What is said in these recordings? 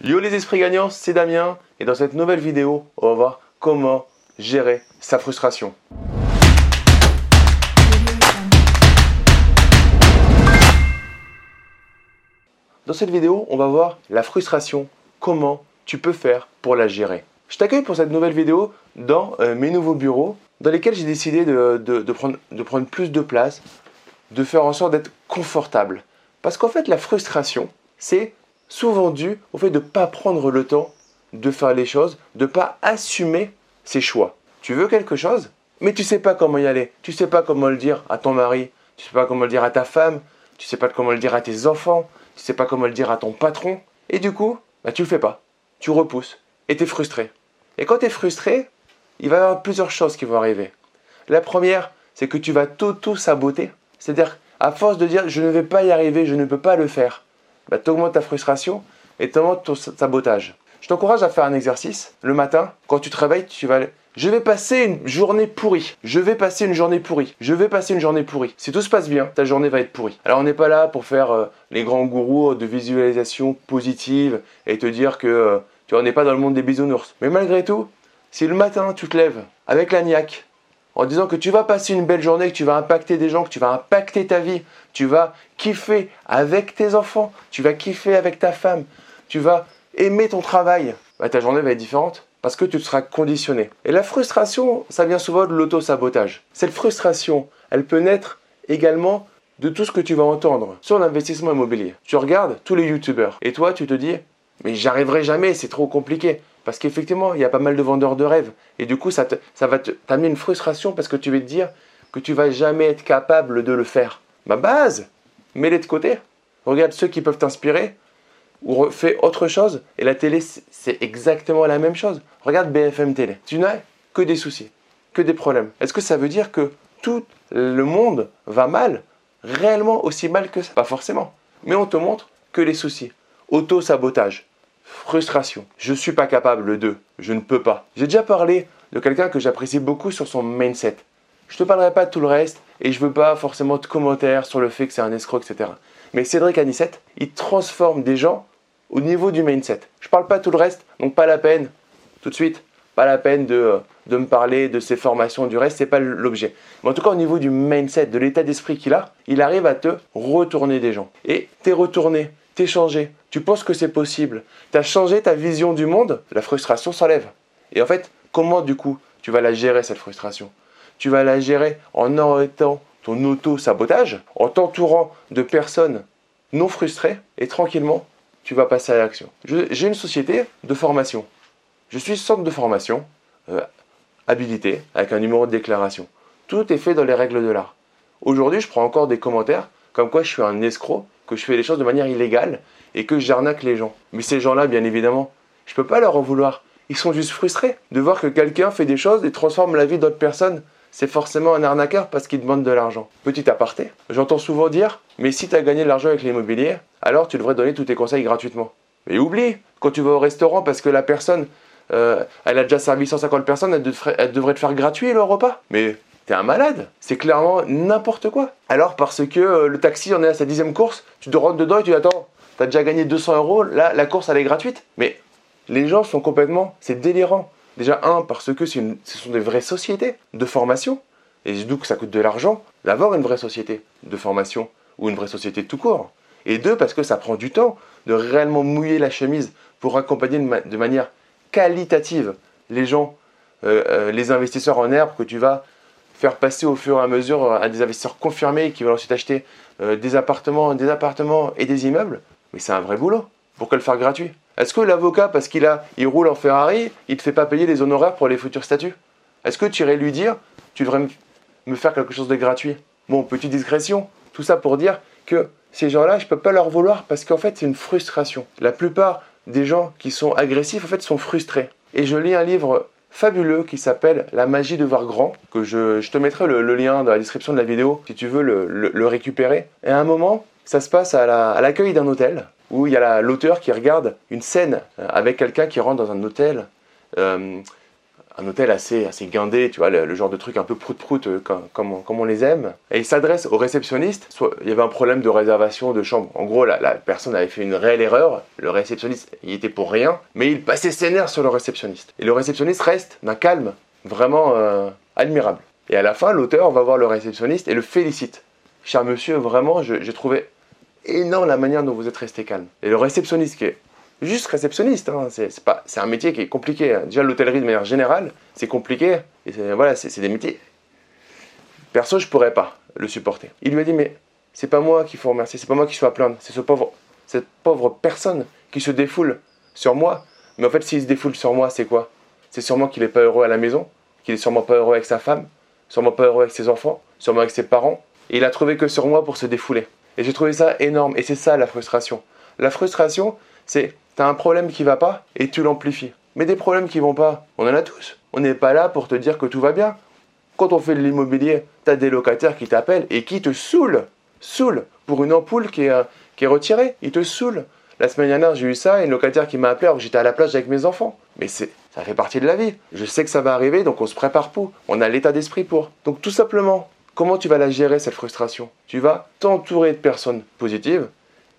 Yo les esprits gagnants, c'est Damien et dans cette nouvelle vidéo, on va voir comment gérer sa frustration. Dans cette vidéo, on va voir la frustration, comment tu peux faire pour la gérer. Je t'accueille pour cette nouvelle vidéo dans euh, mes nouveaux bureaux dans lesquels j'ai décidé de, prendre, de prendre plus de place, de faire en sorte d'être confortable. Parce qu'en fait, la frustration, c'est souvent dû au fait de ne pas prendre le temps de faire les choses, de ne pas assumer ses choix. Tu veux quelque chose, mais tu sais pas comment y aller. Tu sais pas comment le dire à ton mari, tu sais pas comment le dire à ta femme, tu sais pas comment le dire à tes enfants, tu sais pas comment le dire à ton patron. Et du coup, bah, tu le fais pas. Tu repousses et tu es frustré. Et quand tu es frustré, il va y avoir plusieurs choses qui vont arriver. La première, c'est que tu vas t'auto-saboter. C'est-à-dire, à force de dire je ne vais pas y arriver, je ne peux pas le faire, bah, tu ta frustration et tu augmentes ton sabotage. Je t'encourage à faire un exercice. Le matin, quand tu te réveilles, tu vas je vais passer une journée pourrie. Je vais passer une journée pourrie. Je vais passer une journée pourrie. Si tout se passe bien, ta journée va être pourrie. Alors on n'est pas là pour faire euh, les grands gourous de visualisation positive et te dire que euh, tu n'es pas dans le monde des bisounours. Mais malgré tout, si le matin tu te lèves avec la niaque, en disant que tu vas passer une belle journée, que tu vas impacter des gens, que tu vas impacter ta vie, tu vas kiffer avec tes enfants, tu vas kiffer avec ta femme, tu vas aimer ton travail, bah, ta journée va être différente parce que tu seras conditionné. Et la frustration, ça vient souvent de l'auto-sabotage. Cette frustration, elle peut naître également de tout ce que tu vas entendre sur l'investissement immobilier. Tu regardes tous les youtubeurs et toi tu te dis mais j'arriverai jamais, c'est trop compliqué. Parce qu'effectivement, il y a pas mal de vendeurs de rêves. Et du coup, ça, ça va t'amener une frustration parce que tu vas te dire que tu vas jamais être capable de le faire. Ma base, mets-les de côté. Regarde ceux qui peuvent t'inspirer ou fais autre chose. Et la télé, c'est exactement la même chose. Regarde BFM Télé. Tu n'as que des soucis, que des problèmes. Est-ce que ça veut dire que tout le monde va mal Réellement aussi mal que ça? Pas forcément. Mais on te montre que les soucis. Auto-sabotage frustration. Je ne suis pas capable de, je ne peux pas. J'ai déjà parlé de quelqu'un que j'apprécie beaucoup sur son mindset. Je ne te parlerai pas de tout le reste et je ne veux pas forcément de commentaires sur le fait que c'est un escroc, etc. Mais Cédric Anissette, il transforme des gens au niveau du mindset. Je ne parle pas de tout le reste, donc pas la peine, tout de suite, pas la peine de, de me parler de ses formations, du reste, c'est pas l'objet. Mais en tout cas, au niveau du mindset, de l'état d'esprit qu'il a, il arrive à te retourner des gens. Et t'es retourné, changé, tu penses que c'est possible, tu as changé ta vision du monde, la frustration s'enlève. Et en fait, comment du coup tu vas la gérer cette frustration? Tu vas la gérer en arrêtant ton auto-sabotage, en t'entourant de personnes non frustrées et tranquillement, tu vas passer à l'action. J'ai une société de formation. Je suis centre de formation, euh, habilité, avec un numéro de déclaration. Tout est fait dans les règles de l'art. Aujourd'hui, je prends encore des commentaires comme quoi je suis un escroc que je fais les choses de manière illégale et que j'arnaque les gens. Mais ces gens-là, bien évidemment, je ne peux pas leur en vouloir. Ils sont juste frustrés de voir que quelqu'un fait des choses et transforme la vie d'autres personnes. C'est forcément un arnaqueur parce qu'il demande de l'argent. Petit aparté, j'entends souvent dire Mais si tu as gagné de l'argent avec l'immobilier, alors tu devrais donner tous tes conseils gratuitement. Mais oublie, quand tu vas au restaurant parce que la personne, euh, elle a déjà servi 150 personnes, elle devrait, elle devrait te faire gratuit le repas. Mais T'es un malade. C'est clairement n'importe quoi. Alors parce que euh, le taxi en est à sa dixième course, tu te rentres dedans et tu dis attends, t'as déjà gagné 200 euros, là la course elle est gratuite. Mais les gens sont complètement, c'est délirant. Déjà un parce que ce sont des vraies sociétés de formation et d'où que ça coûte de l'argent d'avoir une vraie société de formation ou une vraie société tout court. Et deux parce que ça prend du temps de réellement mouiller la chemise pour accompagner de, manière qualitative les gens, euh, euh, les investisseurs en herbe que tu vas faire passer au fur et à mesure euh, à des investisseurs confirmés qui vont ensuite acheter euh, des appartements, des appartements et des immeubles. Mais c'est un vrai boulot. Pourquoi le faire gratuit Est-ce que l'avocat, parce qu'il a, il roule en Ferrari, il te fait pas payer les honoraires pour les futurs statuts? Est-ce que tu irais lui dire, tu devrais me faire quelque chose de gratuit? Bon, petite discrétion. Tout ça pour dire que ces gens-là, je peux pas leur vouloir parce qu'en fait, c'est une frustration. La plupart des gens qui sont agressifs, en fait, sont frustrés. Et je lis un livre fabuleux qui s'appelle La magie de voir grand, que je, te mettrai le, lien dans la description de la vidéo si tu veux le, récupérer. Et à un moment, ça se passe à l'accueil d'un hôtel où il y a l'auteur qui regarde une scène euh, avec quelqu'un qui rentre dans un hôtel, euh, un hôtel assez, assez guindé, tu vois, le, genre de truc un peu prout-prout euh, comme, on les aime. Et il s'adresse au réceptionniste. Soit, il y avait un problème de réservation de chambre. En gros, la, personne avait fait une réelle erreur. Le réceptionniste, il était pour rien, mais il passait ses nerfs sur le réceptionniste. Et le réceptionniste reste d'un calme vraiment euh, admirable. Et à la fin, l'auteur va voir le réceptionniste et le félicite. Cher monsieur, vraiment, j'ai trouvé énorme la manière dont vous êtes resté calme. Et le réceptionniste qui est juste réceptionniste. Hein. C'est, pas, c'est un métier qui est compliqué. Hein. Déjà, l'hôtellerie de manière générale, c'est compliqué. Et voilà, c'est, des métiers. Perso, je pourrais pas le supporter. Il lui a dit Mais c'est pas moi qu'il faut remercier, c'est pas moi qui suis à plaindre, c'est ce pauvre, cette pauvre personne qui se défoule sur moi. Mais en fait, s'il se défoule sur moi, c'est quoi? C'est sûrement qu'il est pas heureux à la maison, qu'il est sûrement pas heureux avec sa femme, sûrement pas heureux avec ses enfants, sûrement avec ses parents. Et il a trouvé que sur moi pour se défouler. Et j'ai trouvé ça énorme. Et c'est ça la frustration. La frustration, c'est tu as un problème qui va pas et tu l'amplifies. Mais des problèmes qui vont pas, on en a tous. On n'est pas là pour te dire que tout va bien. Quand on fait de l'immobilier, tu as des locataires qui t'appellent et qui te saoulent. Saoulent pour une ampoule qui est, euh, qui est retirée. Ils te saoulent. La semaine dernière, j'ai eu ça, une locataire qui m'a appelé alors que j'étais à la plage avec mes enfants. Mais c'est, ça fait partie de la vie. Je sais que ça va arriver, donc on se prépare pour. On a l'état d'esprit pour. Donc tout simplement, comment tu vas la gérer cette frustration? Tu vas t'entourer de personnes positives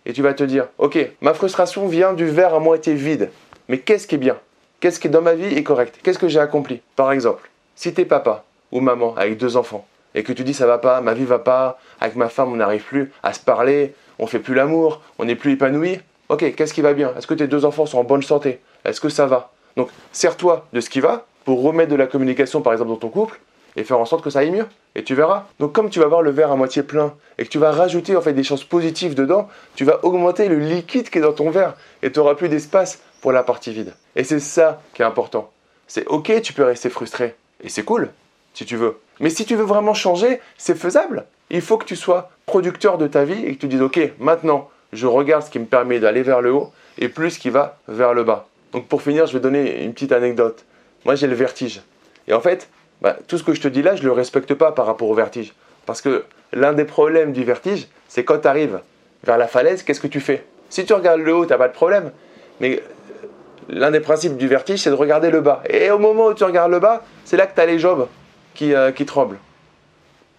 et tu vas te dire, ok, ma frustration vient du verre à moitié vide, mais qu'est-ce qui est bien? Qu'est-ce qui dans ma vie est correct? Qu'est-ce que j'ai accompli? Par exemple, si tu es papa ou maman avec deux enfants et que tu dis ça va pas, ma vie va pas, avec ma femme on n'arrive plus à se parler, on fait plus l'amour, on n'est plus épanoui, ok, qu'est-ce qui va bien? Est-ce que tes deux enfants sont en bonne santé? Est-ce que ça va? Donc, sers-toi de ce qui va pour remettre de la communication par exemple dans ton couple et faire en sorte que ça aille mieux. Et tu verras. Donc comme tu vas voir le verre à moitié plein et que tu vas rajouter en fait des choses positives dedans, tu vas augmenter le liquide qui est dans ton verre et tu n'auras plus d'espace pour la partie vide. Et c'est ça qui est important. C'est ok, tu peux rester frustré. Et c'est cool, si tu veux. Mais si tu veux vraiment changer, c'est faisable. Il faut que tu sois producteur de ta vie et que tu dises ok, maintenant, je regarde ce qui me permet d'aller vers le haut et plus ce qui va vers le bas. Donc pour finir, je vais donner une petite anecdote. Moi, j'ai le vertige. Et en fait, bah, tout ce que je te dis là, je ne le respecte pas par rapport au vertige. Parce que l'un des problèmes du vertige, c'est quand tu arrives vers la falaise, qu'est-ce que tu fais? Si tu regardes le haut, tu n'as pas de problème. Mais euh, l'un des principes du vertige, c'est de regarder le bas. Et au moment où tu regardes le bas, c'est là que tu as les jambes qui, euh, qui tremblent.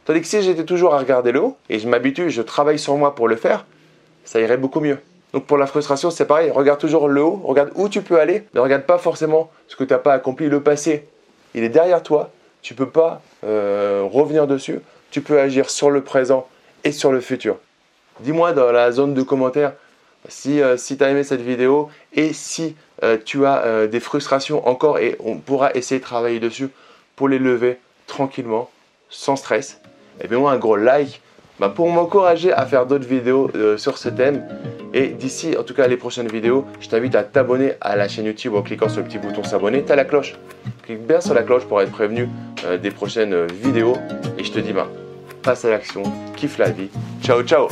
Tandis que si j'étais toujours à regarder le haut, et je m'habitue, je travaille sur moi pour le faire, ça irait beaucoup mieux. Donc pour la frustration, c'est pareil, regarde toujours le haut, regarde où tu peux aller, ne regarde pas forcément ce que tu n'as pas accompli, le passé. Il est derrière toi, tu ne peux pas euh, revenir dessus. Tu peux agir sur le présent et sur le futur. Dis-moi dans la zone de commentaires si, euh, si tu as aimé cette vidéo et si euh, tu as des frustrations encore et on pourra essayer de travailler dessus pour les lever tranquillement, sans stress. Et bien moi un gros like bah, pour m'encourager à faire d'autres vidéos sur ce thème. Et d'ici, en tout cas, les prochaines vidéos, je t'invite à t'abonner à la chaîne YouTube en cliquant sur le petit bouton s'abonner. Tu as la cloche. Clique bien sur la cloche pour être prévenu euh, des prochaines vidéos. Et je te dis, ben, passe à l'action, kiffe la vie. Ciao, ciao